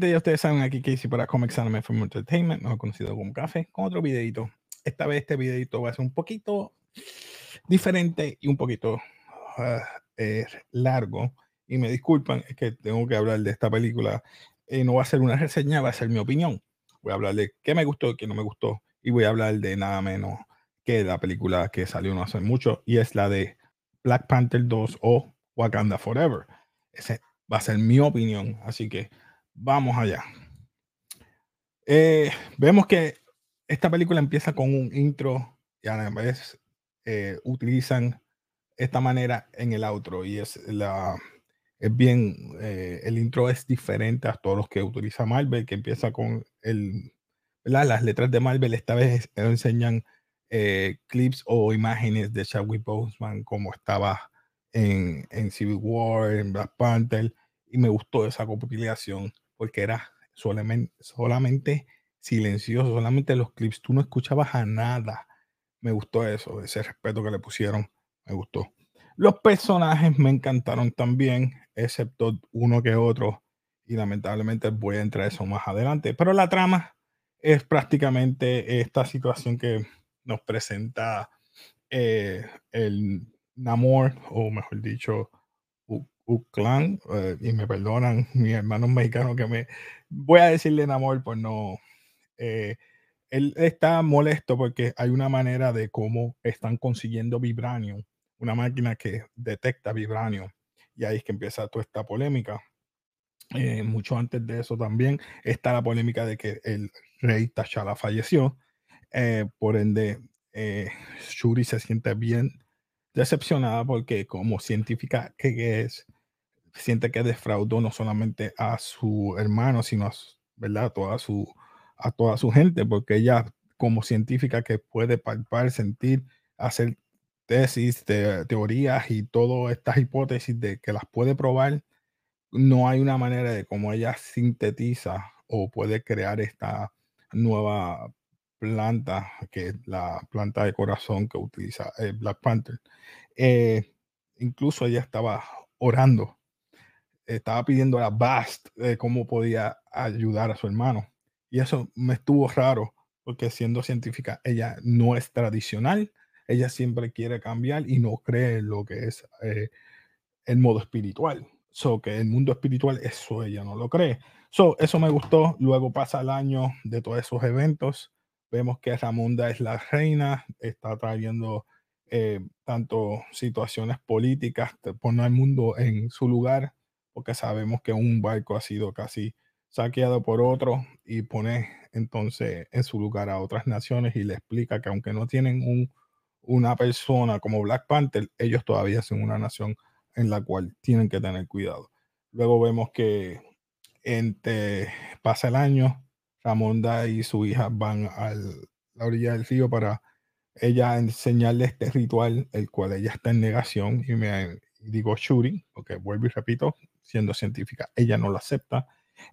Gente, ya ustedes saben aquí Casey para Comics Anime Film Entertainment, mejor conocido como Café, con otro videito. Esta vez este videito va a ser un poquito diferente y un poquito uh, eh, largo. Y me disculpan, es que tengo que hablar de esta película. Eh, no va a ser una reseña, va a ser mi opinión. Voy a hablar de qué me gustó qué no me gustó. Y voy a hablar de nada menos que la película que salió no hace mucho y es la de Black Panther 2 o Wakanda Forever. Ese va a ser mi opinión. Así que vamos allá. Eh, vemos que esta película empieza con un intro y a la vez eh, utilizan esta manera en el outro y es la es bien eh, el intro es diferente a todos los que utiliza Marvel que empieza con el las letras de Marvel esta vez enseñan clips o imágenes de Chadwick Boseman como estaba en, en Civil War en Black Panther y me gustó esa compilación porque era solamente, silencioso, solamente los clips, tú no escuchabas a nada. Me gustó eso, ese respeto que le pusieron, me gustó. Los personajes me encantaron también, excepto uno que otro, y lamentablemente voy a entrar eso más adelante. Pero la trama es prácticamente esta situación que nos presenta eh, el Namor, o mejor dicho, clan eh, y me perdonan mis hermanos mexicanos que me voy a decirle en amor, pues no. Eh, él está molesto porque hay una manera de cómo están consiguiendo vibranio, una máquina que detecta vibranio, y ahí es que empieza toda esta polémica. Eh, mucho antes de eso también está la polémica de que el rey T'Challa falleció, por ende Shuri se siente bien decepcionada porque como científica que es, siente que defraudó no solamente a su hermano, sino a, ¿verdad? toda su, a toda su gente, porque ella como científica que puede palpar, sentir, hacer tesis, teorías y todas estas hipótesis de que las puede probar, no hay una manera de cómo ella sintetiza o puede crear esta nueva planta, que es la planta de corazón que utiliza el Black Panther. Eh, incluso ella estaba orando estaba pidiendo a Bast de cómo podía ayudar a su hermano. Y eso me estuvo raro, porque siendo científica, ella no es tradicional, ella siempre quiere cambiar y no cree en lo que es eh, el modo espiritual. So, que el mundo espiritual, eso ella no lo cree. So, eso me gustó. Luego pasa el año de todos esos eventos. Vemos que Ramunda es la reina, está trayendo eh, tanto situaciones políticas, pone al mundo en su lugar porque sabemos que un barco ha sido casi saqueado por otro y pone entonces en su lugar a otras naciones y le explica que aunque no tienen un, una persona como Black Panther, ellos todavía son una nación en la cual tienen que tener cuidado. Luego vemos que entre, pasa el año, Ramonda y su hija van a la orilla del río para ella enseñarle este ritual, el cual ella está en negación y me digo Shuri, porque vuelvo y repito, siendo científica, ella no lo acepta.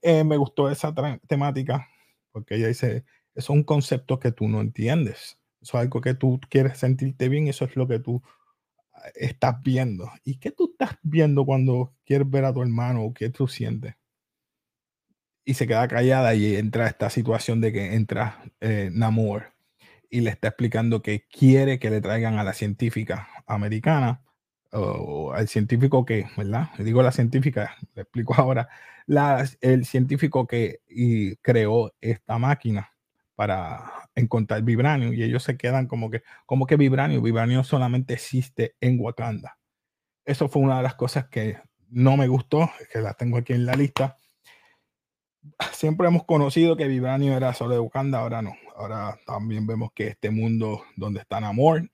Eh, me gustó esa temática porque ella dice, es un concepto que tú no entiendes. Eso es algo que tú quieres sentirte bien, eso es lo que tú ah, estás viendo. ¿Y qué tú estás viendo cuando quieres ver a tu hermano o qué tú sientes? Y se queda callada y entra esta situación de que entra eh, Namor y le está explicando que quiere que le traigan a la científica americana o al científico que, ¿verdad? Digo la científica, le explico ahora, la, el científico que y creó esta máquina para encontrar vibranio y ellos se quedan como que, como que vibranio, vibranio solamente existe en Wakanda. Eso fue una de las cosas que no me gustó, que la tengo aquí en la lista. Siempre hemos conocido que vibranio era solo de Wakanda, ahora no. Ahora también vemos que este mundo donde está Namor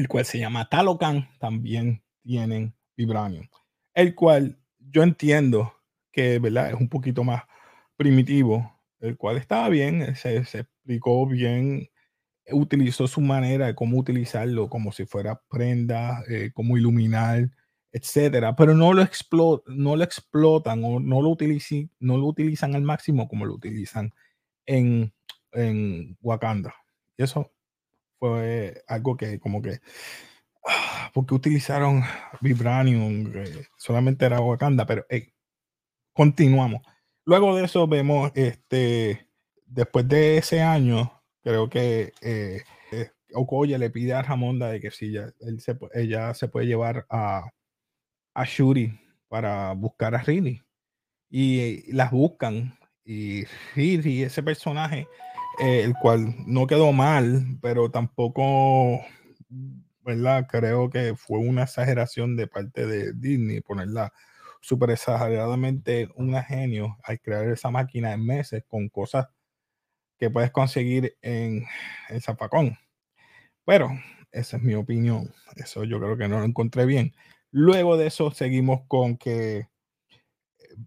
el cual se llama Talocan, también tienen Vibranium, el cual yo entiendo que ¿verdad? es un poquito más primitivo, el cual estaba bien, se, explicó bien, utilizó su manera de cómo utilizarlo, como si fuera prenda, eh, cómo iluminar, etcétera, pero no lo, no lo explotan o no lo, no lo utilizan al máximo como lo utilizan en, en Wakanda. Eso fue algo que como que, ah, porque utilizaron Vibranium, solamente era Wakanda, pero continuamos. Luego de eso vemos, este, después de ese año, creo que eh, eh, Okoye le pide a Ramonda de que si ella, él se, ella se puede llevar a, a Shuri para buscar a Rini. Y, las buscan. Y Riri, ese personaje, eh, el cual no quedó mal, pero tampoco, ¿verdad? Creo que fue una exageración de parte de Disney ponerla súper exageradamente un genio al crear esa máquina en meses con cosas que puedes conseguir en el zapacón. Pero esa es mi opinión. Eso yo creo que no lo encontré bien. Luego de eso seguimos con que eh,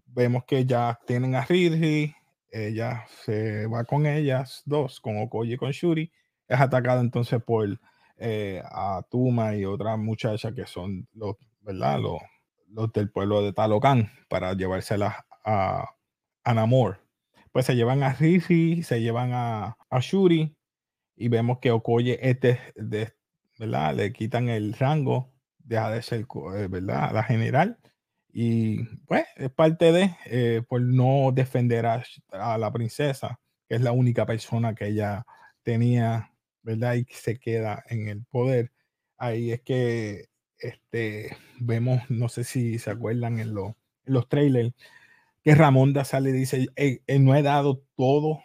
vemos que ya tienen a Riri, ella se va con ellas dos, con Okoye y con Shuri, es atacada entonces por eh, a Tuma y otra muchacha que son los, ¿verdad? Los, los del pueblo de Talocan para llevárselas a, a Namor. Pues se llevan a Riri, se llevan a, a Shuri y vemos que Okoye este, de, ¿verdad? Le quitan el rango, deja de ser, eh, ¿verdad? La general. Y pues es parte de, eh, por no defender a, a, la princesa, que es la única persona que ella tenía, ¿verdad? Y se queda en el poder. Ahí es que este, vemos, no sé si se acuerdan en, en los trailers, que Ramonda sale y dice, no he dado todo,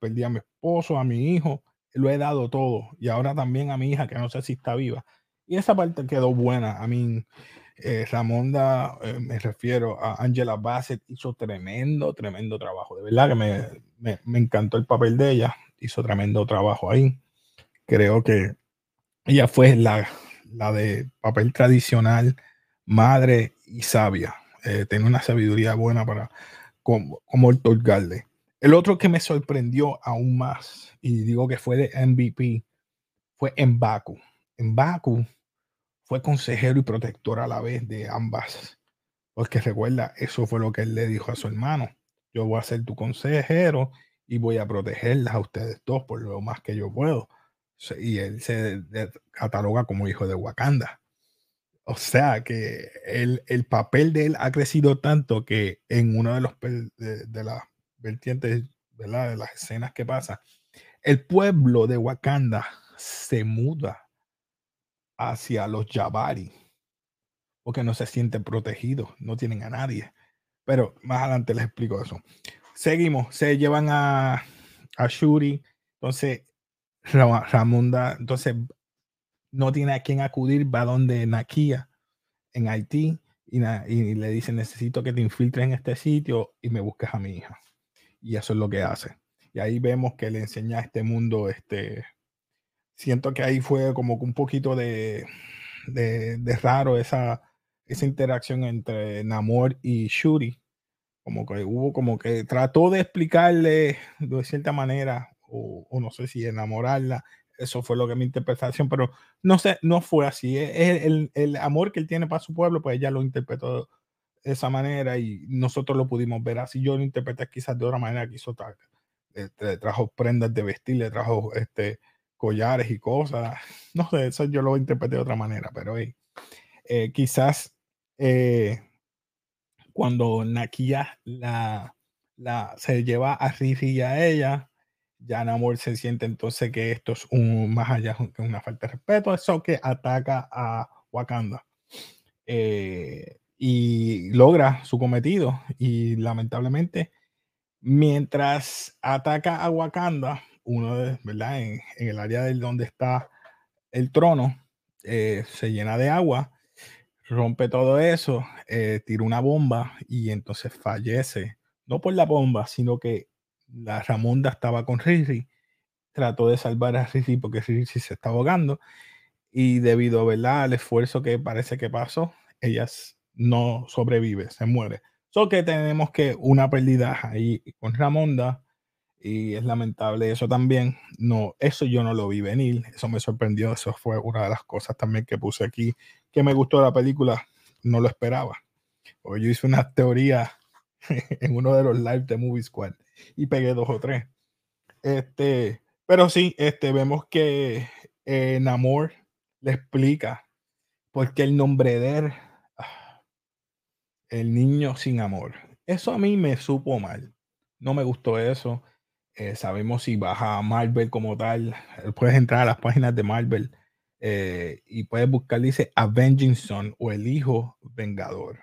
perdí a mi esposo, a mi hijo, lo he dado todo, y ahora también a mi hija, que no sé si está viva. Y esa parte quedó buena. A mí, eh, Ramonda, eh, me refiero a Angela Bassett, hizo tremendo, tremendo trabajo. De verdad que me, me, encantó el papel de ella, hizo tremendo trabajo ahí. Creo que ella fue la, la de papel tradicional, madre y sabia. Eh, tiene una sabiduría buena para como, como otorgarle. El otro que me sorprendió aún más, y digo que fue de MVP, fue Mbaku. Mbaku fue consejero y protector a la vez de ambas. Porque recuerda, eso fue lo que él le dijo a su hermano. Yo voy a ser tu consejero y voy a protegerlas a ustedes dos por lo más que yo puedo y él se cataloga como hijo de Wakanda. O sea que el, el, papel de él ha crecido tanto que en una de, los, de, de las vertientes, ¿verdad? de las escenas que pasa, el pueblo de Wakanda se muda hacia los Jabari porque no se sienten protegidos, no tienen a nadie. Pero más adelante les explico eso. Seguimos, se llevan a, a Shuri. Entonces, Ramunda, entonces no tiene a quién acudir, va donde Nakia en Haití y, le dice necesito que te infiltres en este sitio y me busques a mi hija. Y eso es lo que hace. Y ahí vemos que le enseña a este mundo, este, siento que ahí fue como un poquito de, de, de raro esa, esa interacción entre Namor y Shuri. Como que hubo como que trató de explicarle de cierta manera o, no sé si enamorarla. Eso fue lo que mi interpretación, pero no sé, no fue así. E, el, el, amor que él tiene para su pueblo, pues ella lo interpretó de esa manera y nosotros lo pudimos ver así. Yo lo interpreté quizás de otra manera, quiso este, trajo prendas de vestir, le trajo este, collares y cosas. No sé, eso yo lo interpreté de otra manera, pero eh, quizás eh, cuando Nakia la, la, se lleva a Riri y a ella, ya Namor se siente entonces que esto es un más allá que una falta de respeto, eso que ataca a Wakanda. Eh, y logra su cometido. Y lamentablemente, mientras ataca a Wakanda, uno de, ¿verdad? En, el área de donde está el trono, eh, se llena de agua, rompe todo eso, eh, tira una bomba y entonces fallece. No por la bomba, sino que la Ramonda estaba con Riri, trató de salvar a Riri porque Riri se está ahogando y debido ¿verdad? al esfuerzo que parece que pasó, ella no sobrevive, se muere. So que tenemos que una pérdida ahí con Ramonda y es lamentable eso también. No, eso yo no lo vi venir, eso me sorprendió, eso fue una de las cosas también que puse aquí que me gustó la película, no lo esperaba. Porque yo hice una teoría en uno de los live de Movie Squad y pegué dos o tres. Este, pero sí, este, vemos que eh, Namor le explica por qué el nombre de él, ah, el niño sin amor. Eso a mí me supo mal. No me gustó eso. Eh, sabemos si vas a Marvel como tal, eh, puedes entrar a las páginas de Marvel eh, y puedes buscar, dice Avenging Son o el hijo vengador.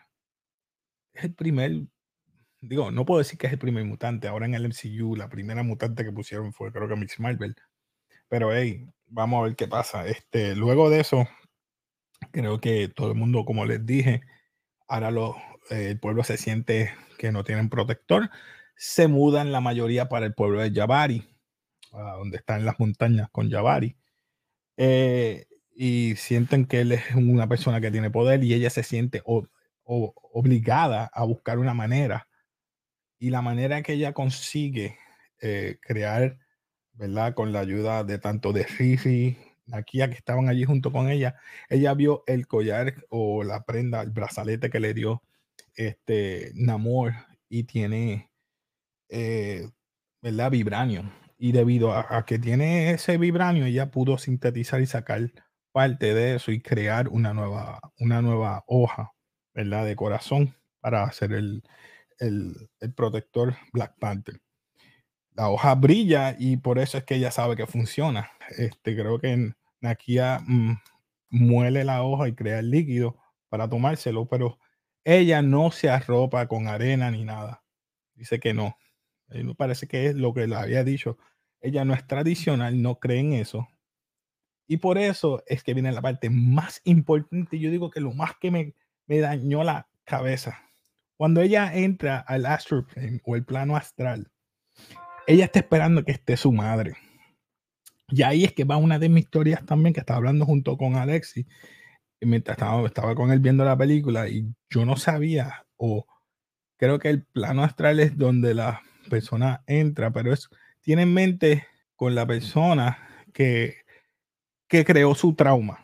Es el primer, digo, no puedo decir que es el primer mutante. Ahora en el MCU, la primera mutante que pusieron fue, creo que Miss Marvel. Pero hey, vamos a ver qué pasa. Este, luego de eso, creo que todo el mundo, como les dije, ahora lo, el pueblo se siente que no tienen protector se mudan la mayoría para el pueblo de Jabari, donde están las montañas con Jabari. Eh, y sienten que él es una persona que tiene poder y ella se siente obligada a buscar una manera. Y la manera que ella consigue eh, crear, ¿verdad? Con la ayuda de tanto de Fifi, Nakia, que estaban allí junto con ella, ella vio el collar o la prenda, el brazalete que le dio este Namor y tiene eh, ¿verdad? Vibranio. Y debido a, que tiene ese vibranio, ella pudo sintetizar y sacar parte de eso y crear una nueva, una nueva hoja, ¿verdad? De corazón para hacer el, el, protector Black Panther. La hoja brilla y por eso es que ella sabe que funciona. Este, creo que Nakia mm, muele la hoja y crea el líquido para tomárselo, pero ella no se arropa con arena ni nada. Dice que no, me parece que es lo que le había dicho. Ella no es tradicional, no cree en eso. Y por eso es que viene la parte más importante. Yo digo que lo más que me, me dañó la cabeza. Cuando ella entra al astral plane o el plano astral, ella está esperando que esté su madre. Y ahí es que va una de mis historias también, que estaba hablando junto con Alexi, mientras estaba, estaba con él viendo la película, y yo no sabía, o creo que el plano astral es donde la persona entra, pero es, tiene en mente con la persona que, que creó su trauma.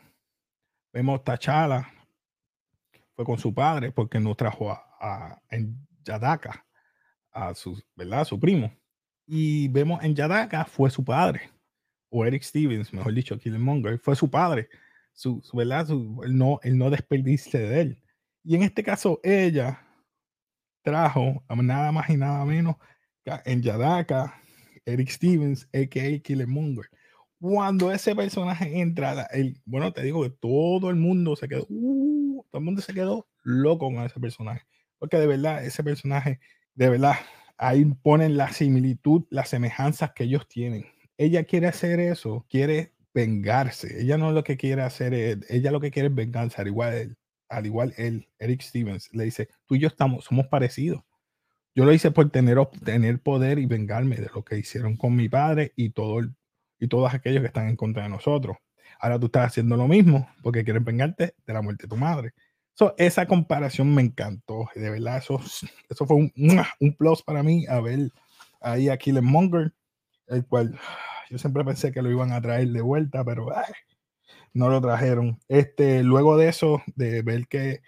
Vemos Tachala, fue con su padre porque no trajo a, en Yadaka a su, ¿verdad? su primo. Y vemos en Yadaka fue su padre, o Eric Stevens, mejor dicho, Killmonger, fue su padre, su, ¿verdad? Su, el, no, el no desperdice de él. Y en este caso, ella trajo nada más y nada menos en Yadaka, Eric Stevens, a.k.a. Killmonger. Cuando ese personaje entra, el, bueno, te digo que todo el mundo se quedó, uh, todo el mundo se quedó loco con ese personaje. Porque de verdad, ese personaje, de verdad, ahí ponen la similitud, las semejanzas que ellos tienen. Ella quiere hacer eso, quiere vengarse. Ella no lo que quiere hacer es, ella lo que quiere es venganza, al igual él, al igual él, Eric Stevens, le dice, tú y yo estamos, somos parecidos. Yo lo hice por tener, poder y vengarme de lo que hicieron con mi padre y, todo y todos aquellos que están en contra de nosotros. Ahora tú estás haciendo lo mismo porque quieres vengarte de la muerte de tu madre. esa comparación me encantó. De verdad, eso, eso fue un, plus para mí a ver ahí a Monger, el cual yo siempre pensé que lo iban a traer de vuelta, pero no lo trajeron. Este, luego de eso, de ver que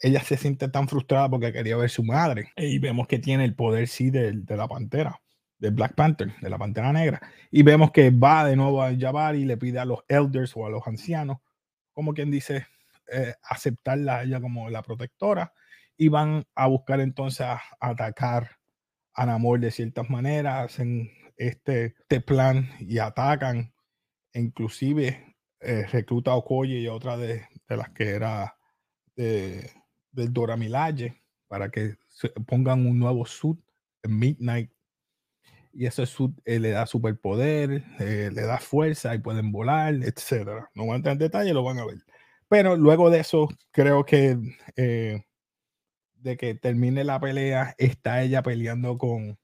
ella se siente tan frustrada porque quería ver su madre. Y vemos que tiene el poder, sí, de, de la pantera, del Black Panther, de la pantera negra. Y vemos que va de nuevo a Jabari y le pide a los elders o a los ancianos, como quien dice, eh, aceptarla a ella como la protectora. Y van a buscar entonces a, atacar a Namor de ciertas maneras, hacen este, este plan y atacan. inclusive eh, recluta a Okoye y otra de, de las que era de, del Dora Milaje para que pongan un nuevo suit Midnight. Y ese suit eh, le da superpoder, eh, le da fuerza y pueden volar, etcétera. No voy a entrar en detalle, lo van a ver. Pero luego de eso, creo que eh, de que termine la pelea, está ella peleando con,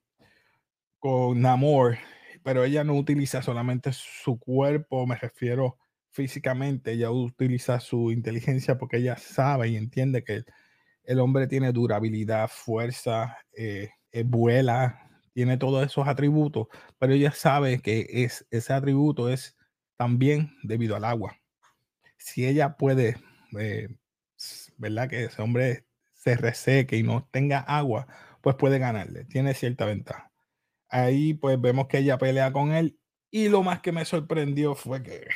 con Namor, pero ella no utiliza solamente su cuerpo, me refiero físicamente, ella utiliza su inteligencia porque ella sabe y entiende que el hombre tiene durabilidad, fuerza, eh, eh, vuela, tiene todos esos atributos, pero ella sabe que es, ese atributo es también debido al agua. Si ella puede, eh, ¿verdad? Que ese hombre se reseque y no tenga agua, pues puede ganarle, tiene cierta ventaja. Ahí pues vemos que ella pelea con él y lo más que me sorprendió fue que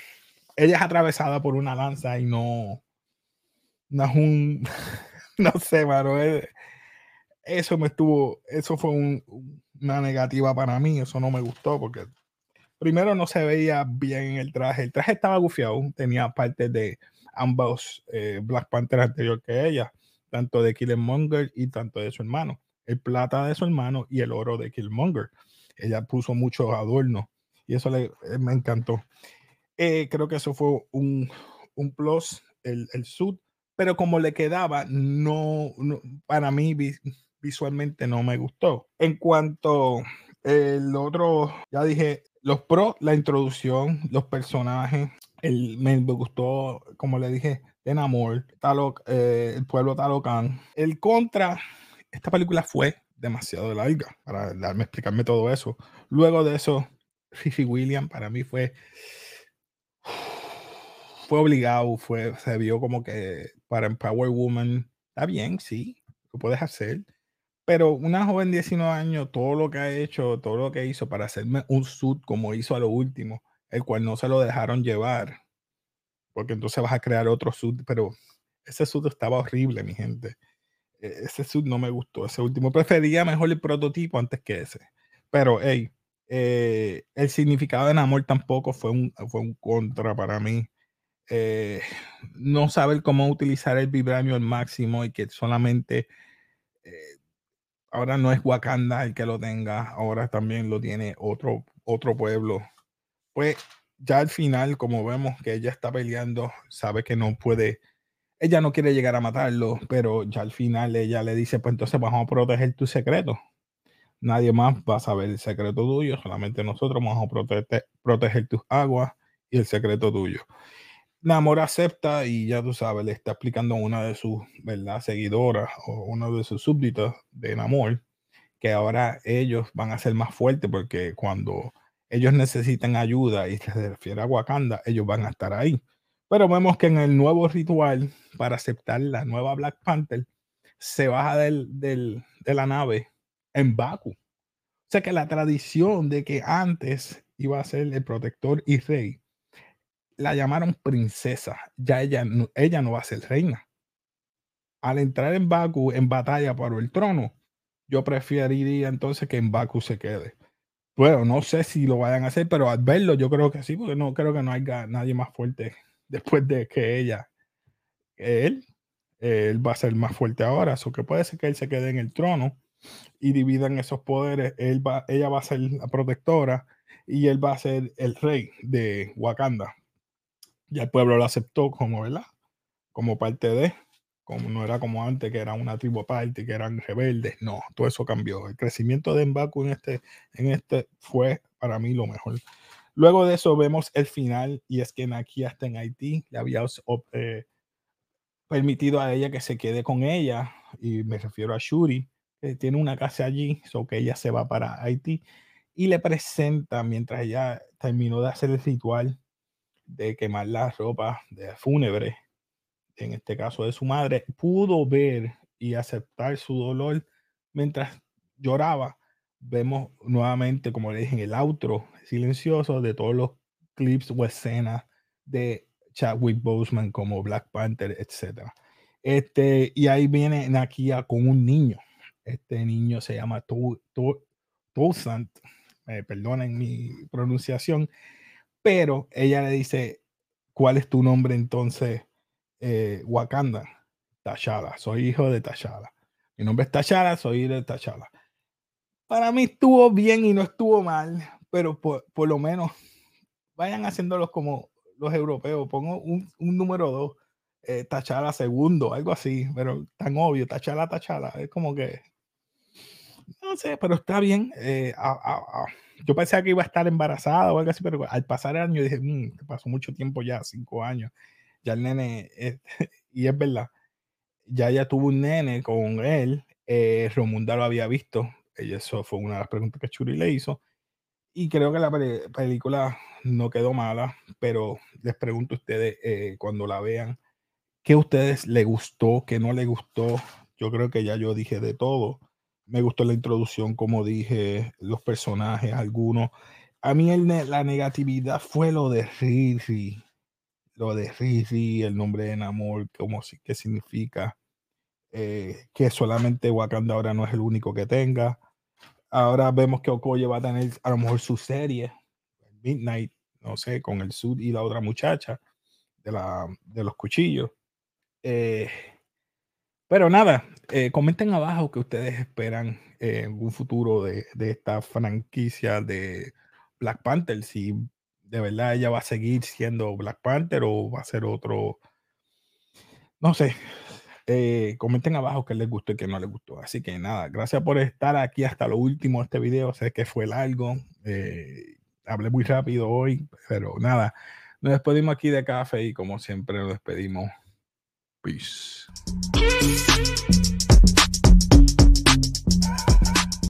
ella es atravesada por una lanza y no, no es un, no sé, mano. Eh, eso me estuvo, eso fue un, una negativa para mí, eso no me gustó porque primero no se veía bien en el traje, el traje estaba gufiado, tenía parte de ambos eh, Black Panther anterior que ella, tanto de Killmonger y tanto de su hermano, el plata de su hermano y el oro de Killmonger. Ella puso muchos adornos y eso le, eh, me encantó. Eh, creo que eso fue un, un plus, el, el suit, pero como le quedaba, no, para mí visualmente no me gustó. En cuanto el otro, ya dije, los pros, la introducción, los personajes, el, me gustó, como le dije, de Namor, eh, el pueblo Talocan. El contra, esta película fue demasiado larga para darme explicarme todo eso. Luego de eso, Fifi William para mí fue fue obligado, fue, se vio como que para Empower Woman, está bien, sí, lo puedes hacer, pero una joven de 19 años, todo lo que ha hecho, todo lo que hizo para hacerme un suit como hizo a lo último, el cual no se lo dejaron llevar, porque entonces vas a crear otro suit, pero ese suit estaba horrible, mi gente. E, ese suit no me gustó, ese último. Prefería mejor el prototipo antes que ese. Pero, hey, eh, el significado de amor tampoco fue un, fue un contra para mí. Eh, no saber cómo utilizar el vibranio al máximo y que solamente eh, ahora no es Wakanda el que lo tenga, ahora también lo tiene otro, otro pueblo. Pues ya al final, como vemos que ella está peleando, sabe que no puede, ella no quiere llegar a matarlo, pero ya al final ella le dice, pues entonces vamos a proteger tu secreto. Nadie más va a saber el secreto tuyo, solamente nosotros vamos a proteger, proteger tus aguas y el secreto tuyo. Namor acepta y ya tú sabes, le está explicando a una de sus ¿verdad? seguidoras o uno de sus súbditos de Namor que ahora ellos van a ser más fuertes porque cuando ellos necesitan ayuda y se refiere a Wakanda, ellos van a estar ahí. Pero vemos que en el nuevo ritual para aceptar la nueva Black Panther, se baja del, del, de la nave en Baku. O sea que la tradición de que antes iba a ser el protector y rey, la llamaron princesa. Ya ella, ella no va a ser reina. Al entrar en Baku en batalla por el trono, yo preferiría entonces que en Baku se quede. Bueno, no sé si lo vayan a hacer, pero al verlo yo creo que sí, porque no creo que no haya nadie más fuerte después de que ella, él, él va a ser más fuerte ahora, eso que puede ser que él se quede en el trono y dividan esos poderes, ella va a ser la protectora y él va a ser el rey de Wakanda ya el pueblo lo aceptó como, ¿verdad? Como parte de, como no era como antes, que era una tribu aparte, que eran rebeldes. No, todo eso cambió. El crecimiento de Mbaku en este, en este fue para mí lo mejor. Luego de eso vemos el final y es que aquí hasta en Haití le había eh, permitido a ella que se quede con ella y me refiero a Shuri, tiene una casa allí, so que ella se va para Haití y le presenta mientras ella terminó de hacer el ritual de quemar la ropa de fúnebre, en este caso de su madre, pudo ver y aceptar su dolor mientras lloraba. Vemos nuevamente, como le dije en el outro silencioso, de todos los clips o escenas de Chadwick Boseman como Black Panther, etc. Este, y ahí viene Nakia con un niño. Este niño se llama Toussaint, me perdonen mi pronunciación, pero ella le dice, ¿cuál es tu nombre entonces? Eh, Wakanda. Tachala, soy hijo de Tachala. Mi nombre es Tachala, soy hijo de Tachala. Para mí estuvo bien y no estuvo mal, pero por, lo menos vayan haciéndolos como los europeos. Pongo un, número dos, eh, Tachala segundo, algo así, pero tan obvio, Tachala, Tachala. Es como que, no sé, pero está bien. Eh, yo pensaba que iba a estar embarazada o algo así, pero al pasar el año dije, mmm, pasó mucho tiempo ya, cinco años. Ya el nene, y es verdad, ya ella tuvo un nene con él, eh, Romunda lo había visto, y eso fue una de las preguntas que Churi le hizo. Y creo que la película no quedó mala, pero les pregunto a ustedes eh, cuando la vean, ¿qué a ustedes le gustó, qué no le gustó? Yo creo que ya yo dije de todo me gustó la introducción, como dije, los personajes, algunos. A mí la negatividad fue lo de Riri, lo de Riri, el nombre de Namor, como qué significa, eh, que solamente Wakanda ahora no es el único que tenga. Ahora vemos que Okoye va a tener a lo mejor su serie, Midnight, no sé, con el Sud y la otra muchacha de, la, de los cuchillos. Eh, pero nada, eh, comenten abajo que ustedes esperan en un futuro de, de, esta franquicia de Black Panther. Si de verdad ella va a seguir siendo Black Panther o va a ser otro. No sé. Eh, comenten abajo qué les gustó y qué no les gustó. Así que nada, gracias por estar aquí hasta lo último de este video. Sé que fue largo. Eh, hablé muy rápido hoy, pero nada. Nos despedimos aquí de café y como siempre nos despedimos. Peace.